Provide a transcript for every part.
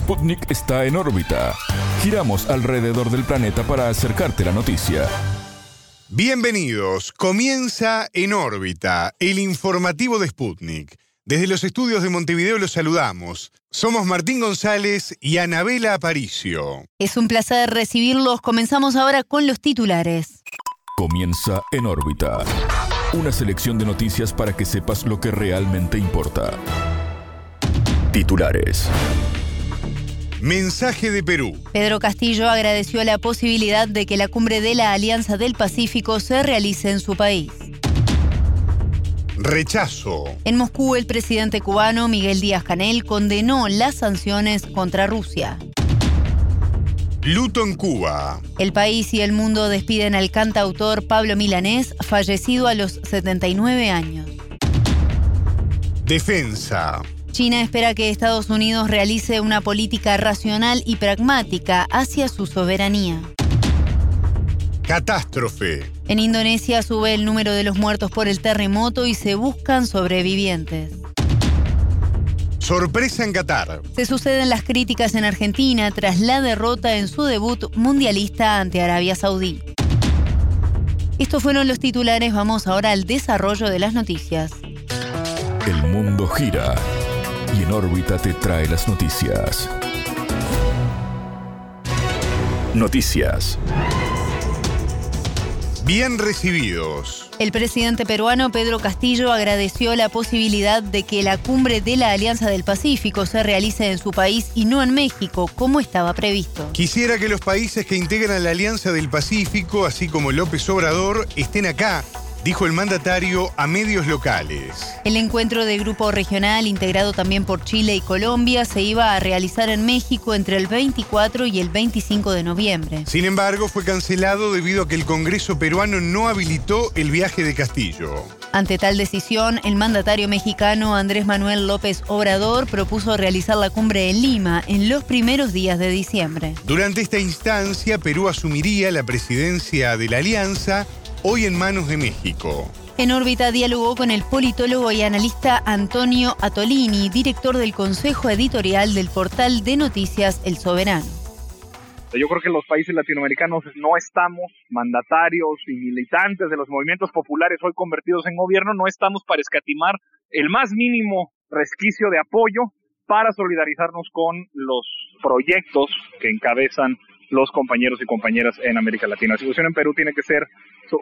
Sputnik está en órbita. Giramos alrededor del planeta para acercarte la noticia. Bienvenidos. Comienza en órbita, el informativo de Sputnik. Desde los estudios de Montevideo los saludamos. Somos Martín González y Anabela Aparicio. Es un placer recibirlos. Comenzamos ahora con los titulares. Comienza en órbita. Una selección de noticias para que sepas lo que realmente importa. Titulares. Mensaje de Perú. Pedro Castillo agradeció la posibilidad de que la cumbre de la Alianza del Pacífico se realice en su país. Rechazo. En Moscú, el presidente cubano Miguel Díaz Canel condenó las sanciones contra Rusia. Luto en Cuba. El país y el mundo despiden al cantautor Pablo Milanés, fallecido a los 79 años. Defensa. China espera que Estados Unidos realice una política racional y pragmática hacia su soberanía. Catástrofe. En Indonesia sube el número de los muertos por el terremoto y se buscan sobrevivientes. Sorpresa en Qatar. Se suceden las críticas en Argentina tras la derrota en su debut mundialista ante Arabia Saudí. Estos fueron los titulares, vamos ahora al desarrollo de las noticias. El mundo gira y en órbita te trae las noticias. Noticias. Bien recibidos. El presidente peruano Pedro Castillo agradeció la posibilidad de que la cumbre de la Alianza del Pacífico se realice en su país y no en México, como estaba previsto. Quisiera que los países que integran la Alianza del Pacífico, así como López Obrador, estén acá dijo el mandatario a medios locales. El encuentro de grupo regional, integrado también por Chile y Colombia, se iba a realizar en México entre el 24 y el 25 de noviembre. Sin embargo, fue cancelado debido a que el Congreso peruano no habilitó el viaje de Castillo. Ante tal decisión, el mandatario mexicano Andrés Manuel López Obrador propuso realizar la cumbre en Lima en los primeros días de diciembre. Durante esta instancia, Perú asumiría la presidencia de la alianza hoy en manos de México. En órbita dialogó con el politólogo y analista Antonio Atolini, director del Consejo Editorial del portal de noticias El Soberano. Yo creo que los países latinoamericanos no estamos, mandatarios y militantes de los movimientos populares hoy convertidos en gobierno, no estamos para escatimar el más mínimo resquicio de apoyo para solidarizarnos con los proyectos que encabezan los compañeros y compañeras en América Latina. La situación en Perú tiene que ser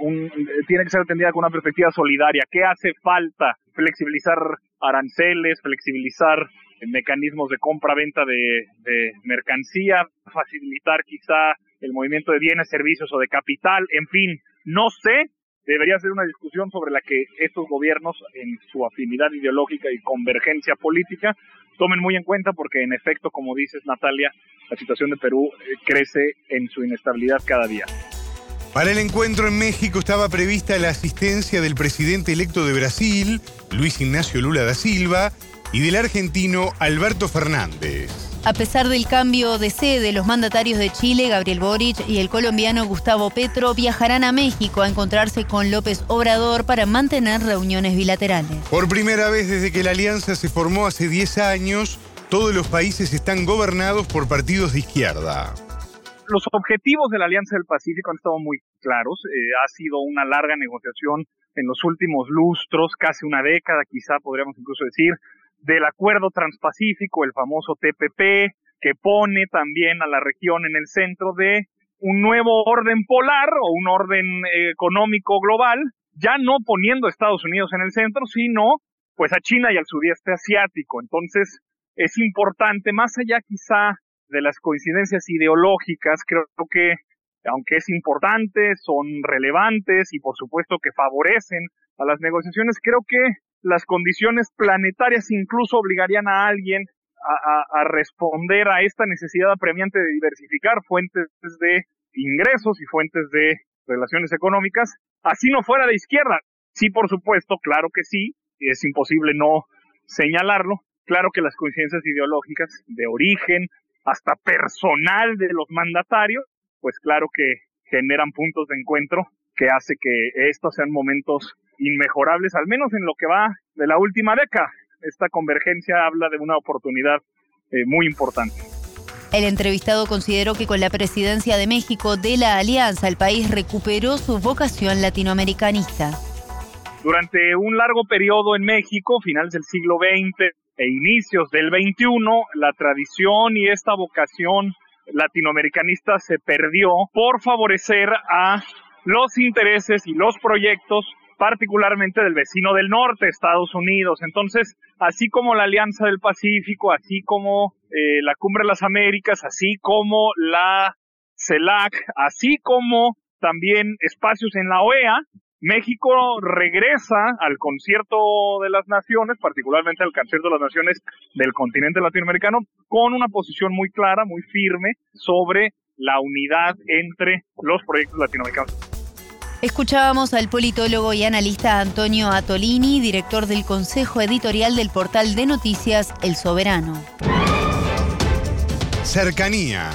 un, tiene que ser atendida con una perspectiva solidaria. ¿Qué hace falta? Flexibilizar aranceles, flexibilizar mecanismos de compra-venta de, de mercancía, facilitar quizá el movimiento de bienes, servicios o de capital, en fin, no sé, debería ser una discusión sobre la que estos gobiernos, en su afinidad ideológica y convergencia política, tomen muy en cuenta porque en efecto, como dices Natalia, la situación de Perú eh, crece en su inestabilidad cada día. Para el encuentro en México estaba prevista la asistencia del presidente electo de Brasil, Luis Ignacio Lula da Silva, y del argentino Alberto Fernández. A pesar del cambio de sede, los mandatarios de Chile, Gabriel Boric, y el colombiano Gustavo Petro viajarán a México a encontrarse con López Obrador para mantener reuniones bilaterales. Por primera vez desde que la alianza se formó hace 10 años, todos los países están gobernados por partidos de izquierda. Los objetivos de la Alianza del Pacífico han estado muy claros. Eh, ha sido una larga negociación en los últimos lustros, casi una década quizá podríamos incluso decir, del Acuerdo Transpacífico, el famoso TPP, que pone también a la región en el centro de un nuevo orden polar o un orden eh, económico global, ya no poniendo a Estados Unidos en el centro, sino pues a China y al sudeste asiático. Entonces, es importante, más allá quizá de las coincidencias ideológicas, creo que aunque es importante, son relevantes y por supuesto que favorecen a las negociaciones, creo que las condiciones planetarias incluso obligarían a alguien a, responder a esta necesidad apremiante de diversificar fuentes de ingresos y fuentes de relaciones económicas, así no fuera de izquierda. Sí, por supuesto, claro que sí, es imposible no señalarlo, claro que las coincidencias ideológicas de origen, hasta personal de los mandatarios, pues claro que generan puntos de encuentro que hace que estos sean momentos inmejorables, al menos en lo que va de la última década. Esta convergencia habla de una oportunidad eh, muy importante. El entrevistado consideró que con la presidencia de México de la Alianza el país recuperó su vocación latinoamericanista. Durante un largo periodo en México, finales del siglo XX e inicios del XXI, la tradición y esta vocación latinoamericanista se perdió por favorecer a los intereses y los proyectos particularmente del vecino del norte, Estados Unidos. Entonces, así como la Alianza del Pacífico, así como eh, la Cumbre de las Américas, así como la CELAC, así como también espacios en la OEA, México regresa al concierto de las naciones, particularmente al concierto de las naciones del continente latinoamericano, con una posición muy clara, muy firme sobre la unidad entre los proyectos latinoamericanos. Escuchábamos al politólogo y analista Antonio Atolini, director del Consejo Editorial del portal de noticias El Soberano. Cercanía.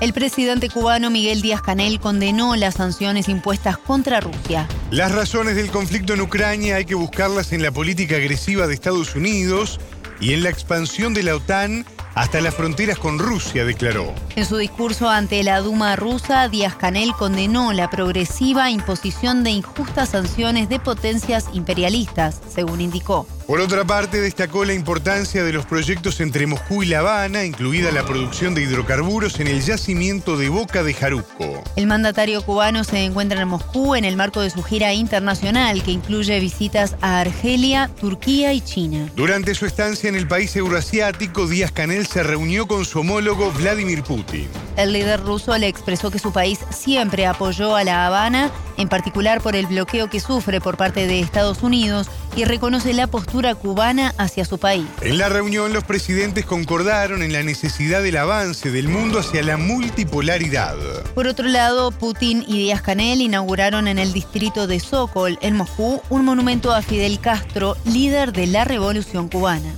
El presidente cubano Miguel Díaz Canel condenó las sanciones impuestas contra Rusia. Las razones del conflicto en Ucrania hay que buscarlas en la política agresiva de Estados Unidos y en la expansión de la OTAN hasta las fronteras con Rusia, declaró. En su discurso ante la Duma rusa, Díaz Canel condenó la progresiva imposición de injustas sanciones de potencias imperialistas, según indicó. Por otra parte, destacó la importancia de los proyectos entre Moscú y La Habana, incluida la producción de hidrocarburos en el yacimiento de Boca de Jaruco. El mandatario cubano se encuentra en Moscú en el marco de su gira internacional, que incluye visitas a Argelia, Turquía y China. Durante su estancia en el país euroasiático, Díaz Canel se reunió con su homólogo Vladimir Putin. El líder ruso le expresó que su país siempre apoyó a La Habana, en particular por el bloqueo que sufre por parte de Estados Unidos, y reconoce la postura cubana hacia su país. En la reunión los presidentes concordaron en la necesidad del avance del mundo hacia la multipolaridad. Por otro lado, Putin y Díaz Canel inauguraron en el distrito de Sokol, en Moscú, un monumento a Fidel Castro, líder de la revolución cubana.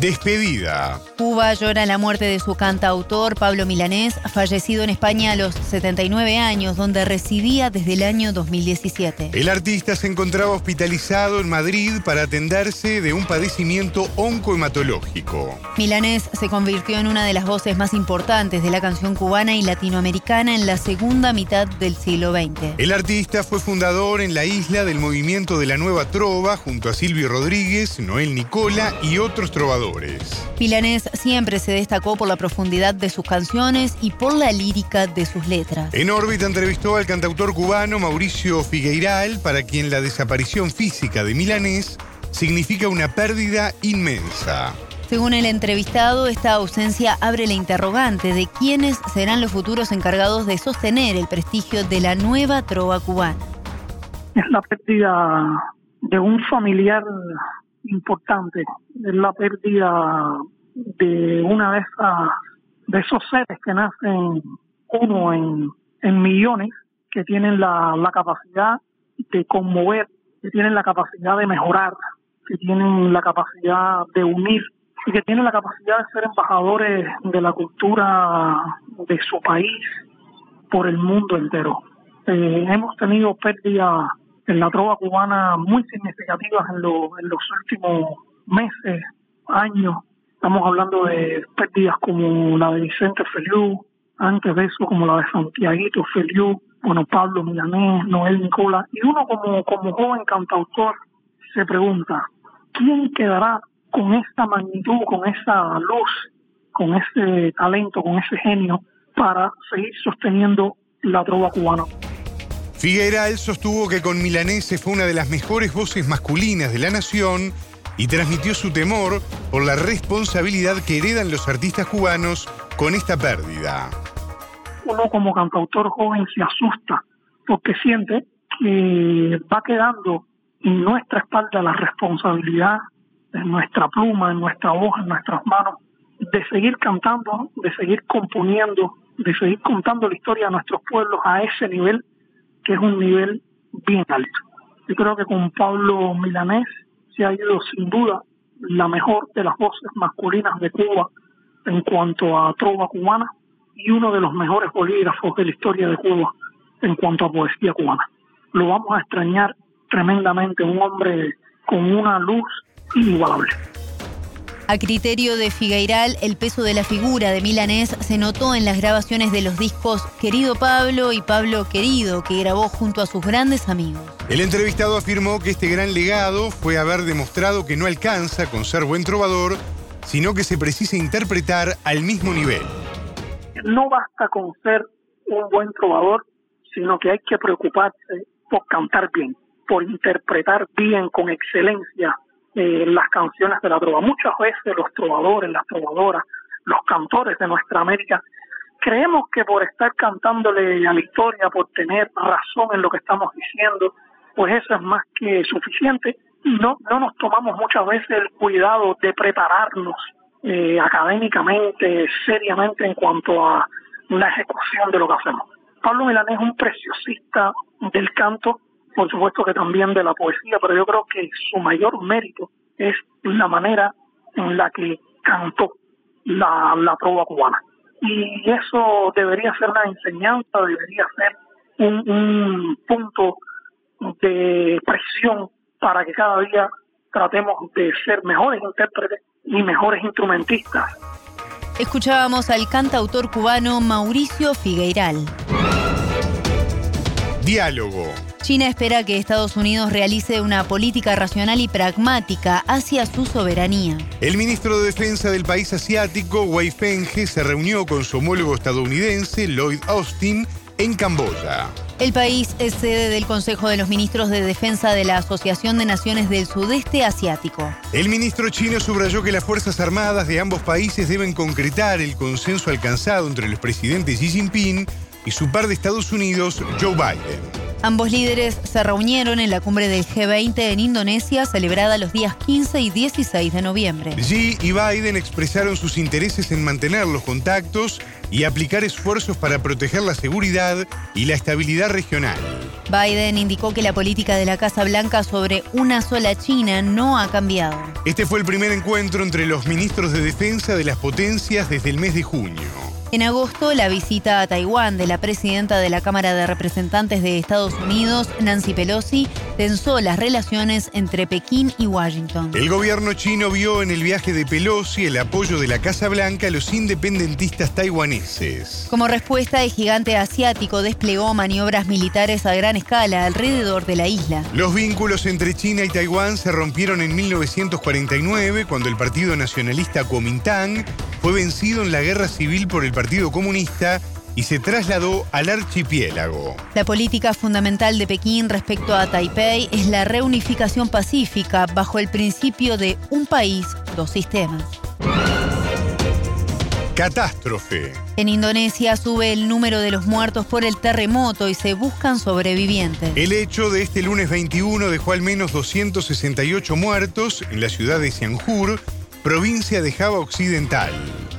Despedida. Cuba llora la muerte de su cantautor Pablo Milanés, fallecido en España a los 79 años, donde residía desde el año 2017. El artista se encontraba hospitalizado en Madrid para atenderse de un padecimiento oncohematológico. Milanés se convirtió en una de las voces más importantes de la canción cubana y latinoamericana en la segunda mitad del siglo XX. El artista fue fundador en la isla del movimiento de la Nueva Trova junto a Silvio Rodríguez, Noel Nicola y otros trovadores. Milanés siempre se destacó por la profundidad de sus canciones y por la lírica de sus letras. En órbita entrevistó al cantautor cubano Mauricio Figueiral, para quien la desaparición física de Milanés significa una pérdida inmensa. Según el entrevistado, esta ausencia abre la interrogante de quiénes serán los futuros encargados de sostener el prestigio de la nueva trova cubana. Es la pérdida de un familiar importante, es la pérdida de una de esas de esos seres que nacen uno en, en millones, que tienen la, la capacidad de conmover, que tienen la capacidad de mejorar, que tienen la capacidad de unir y que tienen la capacidad de ser embajadores de la cultura de su país por el mundo entero. Eh, hemos tenido pérdidas en la trova cubana muy significativas en, los últimos meses, años. Estamos hablando de pérdidas como la de Vicente Feliu, antes de eso como la de Santiaguito Feliu, bueno, Pablo Milanés, Noel Nicola, y uno como, como joven cantautor se pregunta, ¿quién quedará con esta magnitud, con esa luz, con ese talento, con ese genio para seguir sosteniendo la trova cubana? Figueral sostuvo que con Milanese fue una de las mejores voces masculinas de la nación y transmitió su temor por la responsabilidad que heredan los artistas cubanos con esta pérdida. Uno como cantautor joven se asusta porque siente que va quedando en nuestra espalda la responsabilidad, en nuestra pluma, en nuestra voz, en nuestras manos, de seguir cantando, de seguir componiendo, de seguir contando la historia de nuestros pueblos a ese nivel que es un nivel bien alto. Yo creo que con Pablo Milanés se ha ido sin duda la mejor de las voces masculinas de Cuba en cuanto a trova cubana y uno de los mejores bolígrafos de la historia de Cuba en cuanto a poesía cubana. Lo vamos a extrañar tremendamente, un hombre con una luz inigualable. A criterio de Figueiral, el peso de la figura de Milanés se notó en las grabaciones de los discos Querido Pablo y Pablo Querido, que grabó junto a sus grandes amigos. El entrevistado afirmó que este gran legado fue haber demostrado que no alcanza con ser buen trovador, sino que se precisa interpretar al mismo nivel. No basta con ser un buen trovador, sino que hay que preocuparse por cantar bien, por interpretar bien, con excelencia, eh, las canciones de la trova. Muchas veces los trovadores, las trovadoras, los cantores de nuestra América, creemos que por estar cantándole a la historia, por tener razón en lo que estamos diciendo, pues eso es más que suficiente no, no nos tomamos muchas veces el cuidado de prepararnos eh, académicamente, seriamente en cuanto a la ejecución de lo que hacemos. Pablo Milanés es un preciosista del canto por supuesto que también de la poesía, pero yo creo que su mayor mérito es la manera en la que cantó la, la trova cubana. Y eso debería ser una enseñanza, debería ser un, un punto de presión para que cada día tratemos de ser mejores intérpretes y mejores instrumentistas. Escuchábamos al cantautor cubano Mauricio Figueiral. Diálogo. China espera que Estados Unidos realice una política racional y pragmática hacia su soberanía. El ministro de Defensa del país asiático, Wei Fenghe, se reunió con su homólogo estadounidense, Lloyd Austin, en Camboya. El país es sede del Consejo de los Ministros de Defensa de la Asociación de Naciones del Sudeste Asiático. El ministro chino subrayó que las Fuerzas Armadas de ambos países deben concretar el consenso alcanzado entre los presidentes Xi Jinping y su par de Estados Unidos, Joe Biden. Ambos líderes se reunieron en la cumbre del G20 en Indonesia, celebrada los días 15 y 16 de noviembre. Xi y Biden expresaron sus intereses en mantener los contactos y aplicar esfuerzos para proteger la seguridad y la estabilidad regional. Biden indicó que la política de la Casa Blanca sobre una sola China no ha cambiado. Este fue el primer encuentro entre los ministros de defensa de las potencias desde el mes de junio. En agosto, la visita a Taiwán de la presidenta de la Cámara de Representantes de Estados Unidos, Nancy Pelosi, tensó las relaciones entre Pekín y Washington. El gobierno chino vio en el viaje de Pelosi el apoyo de la Casa Blanca a los independentistas taiwaneses. Como respuesta, el gigante asiático desplegó maniobras militares a gran escala alrededor de la isla. Los vínculos entre China y Taiwán se rompieron en 1949 cuando el Partido Nacionalista Kuomintang fue vencido en la guerra civil por el Partido Comunista y se trasladó al archipiélago. La política fundamental de Pekín respecto a Taipei es la reunificación pacífica bajo el principio de un país, dos sistemas. Catástrofe. En Indonesia sube el número de los muertos por el terremoto y se buscan sobrevivientes. El hecho de este lunes 21 dejó al menos 268 muertos en la ciudad de Cianjur, provincia de Java Occidental.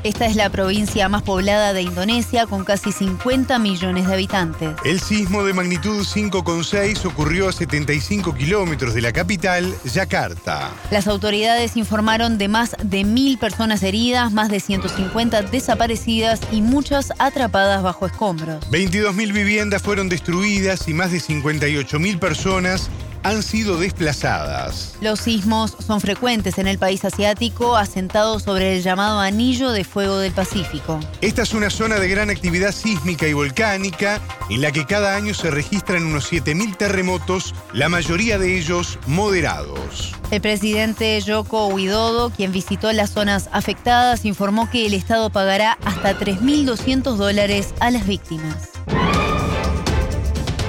Esta es la provincia más poblada de Indonesia con casi 50 millones de habitantes. El sismo de magnitud 5,6 ocurrió a 75 kilómetros de la capital, Yakarta. Las autoridades informaron de más de mil personas heridas, más de 150 desaparecidas y muchas atrapadas bajo escombros. 22.000 viviendas fueron destruidas y más de 58.000 personas han sido desplazadas. Los sismos son frecuentes en el país asiático, asentados sobre el llamado Anillo de Fuego del Pacífico. Esta es una zona de gran actividad sísmica y volcánica en la que cada año se registran unos 7.000 terremotos, la mayoría de ellos moderados. El presidente Yoko Widodo, quien visitó las zonas afectadas, informó que el Estado pagará hasta 3.200 dólares a las víctimas.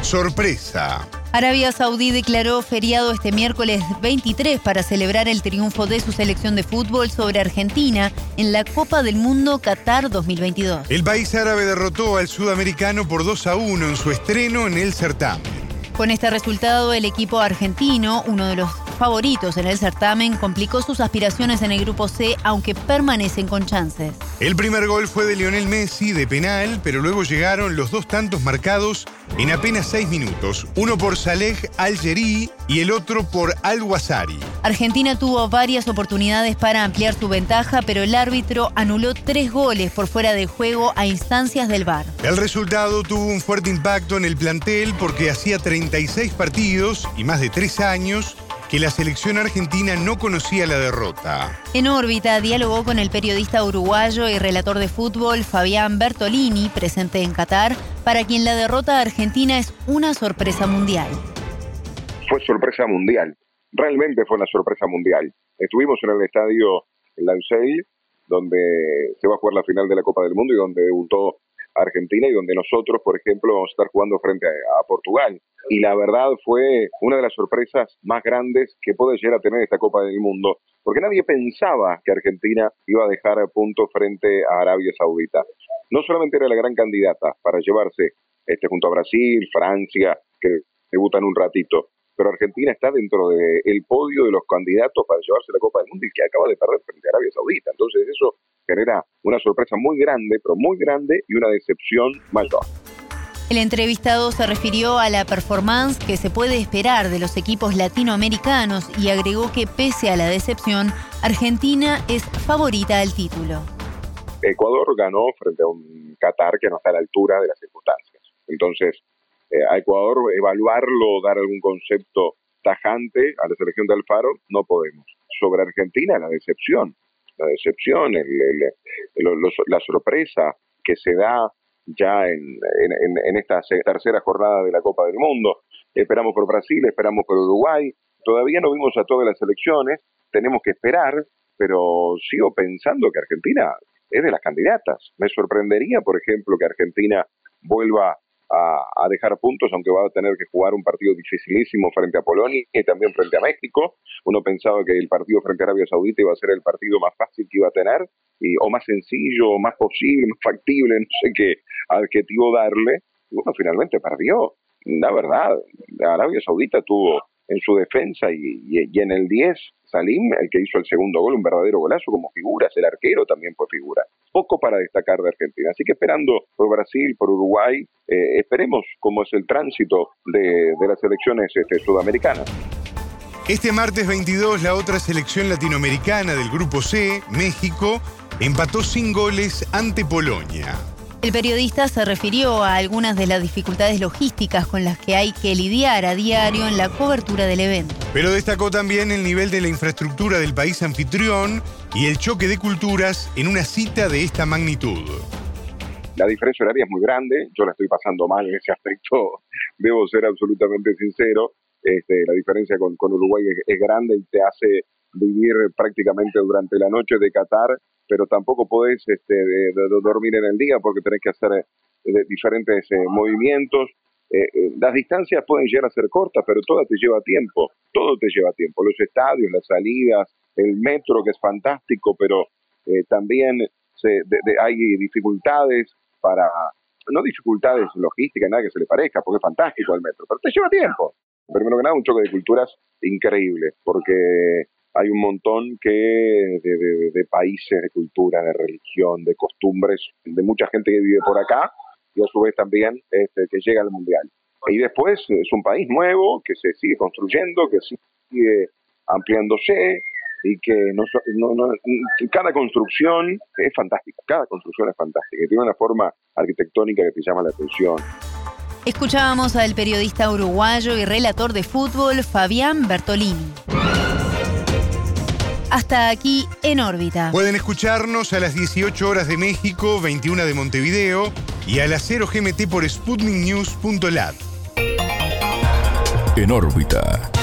Sorpresa. Arabia Saudí declaró feriado este miércoles 23 para celebrar el triunfo de su selección de fútbol sobre Argentina en la Copa del Mundo Qatar 2022. El país árabe derrotó al sudamericano por 2 a 1 en su estreno en el certamen. Con este resultado, el equipo argentino, uno de los favoritos en el certamen, complicó sus aspiraciones en el grupo C, aunque permanecen con chances. El primer gol fue de Lionel Messi de penal, pero luego llegaron los dos tantos marcados en apenas seis minutos, uno por Saleh Al-Jeri y el otro por Al-Wazari. Argentina tuvo varias oportunidades para ampliar su ventaja, pero el árbitro anuló tres goles por fuera de juego a instancias del VAR. El resultado tuvo un fuerte impacto en el plantel porque hacía 36 partidos y más de tres años que la selección argentina no conocía la derrota. En órbita dialogó con el periodista uruguayo y relator de fútbol Fabián Bertolini, presente en Qatar, para quien la derrota argentina es una sorpresa mundial. Fue sorpresa mundial, realmente fue una sorpresa mundial. Estuvimos en el estadio Lausel, donde se va a jugar la final de la Copa del Mundo y donde debutó Argentina y donde nosotros, por ejemplo, vamos a estar jugando frente a, Portugal. Y la verdad fue una de las sorpresas más grandes que puede llegar a tener esta Copa del Mundo, porque nadie pensaba que Argentina iba a dejar punto frente a Arabia Saudita. No solamente era la gran candidata para llevarse este junto a Brasil, Francia, que debutan un ratito, pero Argentina está dentro del podio de los candidatos para llevarse la Copa del Mundo y que acaba de perder frente a Arabia Saudita. Entonces eso genera una sorpresa muy grande, pero muy grande y una decepción mayor. El entrevistado se refirió a la performance que se puede esperar de los equipos latinoamericanos y agregó que pese a la decepción, Argentina es favorita al título. Ecuador ganó frente a un Qatar que no está a la altura de las circunstancias. Entonces, a Ecuador evaluarlo, dar algún concepto tajante a la selección de Alfaro, no podemos. Sobre Argentina, la decepción la decepción, la sorpresa que se da ya en, en, esta tercera jornada de la Copa del Mundo. Esperamos por Brasil, esperamos por Uruguay. Todavía no vimos a todas las elecciones, tenemos que esperar, pero sigo pensando que Argentina es de las candidatas. Me sorprendería, por ejemplo, que Argentina vuelva a, dejar puntos, aunque va a tener que jugar un partido dificilísimo frente a Polonia y también frente a México. Uno pensaba que el partido frente a Arabia Saudita iba a ser el partido más fácil que iba a tener, y, o más sencillo, o más posible, más factible, no sé qué adjetivo darle. Y bueno, finalmente perdió. La verdad, Arabia Saudita tuvo en su defensa y, en el 10 Salim, el que hizo el segundo gol, un verdadero golazo como figuras, el arquero también fue figura. Poco para destacar de Argentina. Así que esperando por Brasil, por Uruguay, eh, esperemos cómo es el tránsito de, las elecciones este, sudamericanas. Este martes 22, la otra selección latinoamericana del Grupo C, México, empató sin goles ante Polonia. El periodista se refirió a algunas de las dificultades logísticas con las que hay que lidiar a diario en la cobertura del evento. Pero destacó también el nivel de la infraestructura del país anfitrión y el choque de culturas en una cita de esta magnitud. La diferencia horaria es muy grande, yo la estoy pasando mal en ese aspecto, debo ser absolutamente sincero. Este, la diferencia con, Uruguay es, grande y te hace vivir prácticamente durante la noche de Qatar pero tampoco podés este, dormir en el día porque tenés que hacer eh, diferentes eh, movimientos. Eh, las distancias pueden llegar a ser cortas, pero todo te lleva tiempo, todo te lleva tiempo. Los estadios, las salidas, el metro que es fantástico, pero también se, hay dificultades para, no dificultades logísticas, nada que se le parezca, porque es fantástico el metro, pero te lleva tiempo. Primero que nada, un choque de culturas increíble, porque hay un montón que de, países, de cultura, de religión, de costumbres, de mucha gente que vive por acá y a su vez también este, que llega al mundial. Y después es un país nuevo que se sigue construyendo, que sigue ampliándose y que cada construcción es fantástica, cada construcción es fantástica, tiene una forma arquitectónica que te llama la atención. Escuchábamos al periodista uruguayo y relator de fútbol Fabián Bertolini. Hasta aquí en órbita. Pueden escucharnos a las 18 horas de México, 21 de Montevideo y a las 0 GMT por sputniknews.lat. En órbita.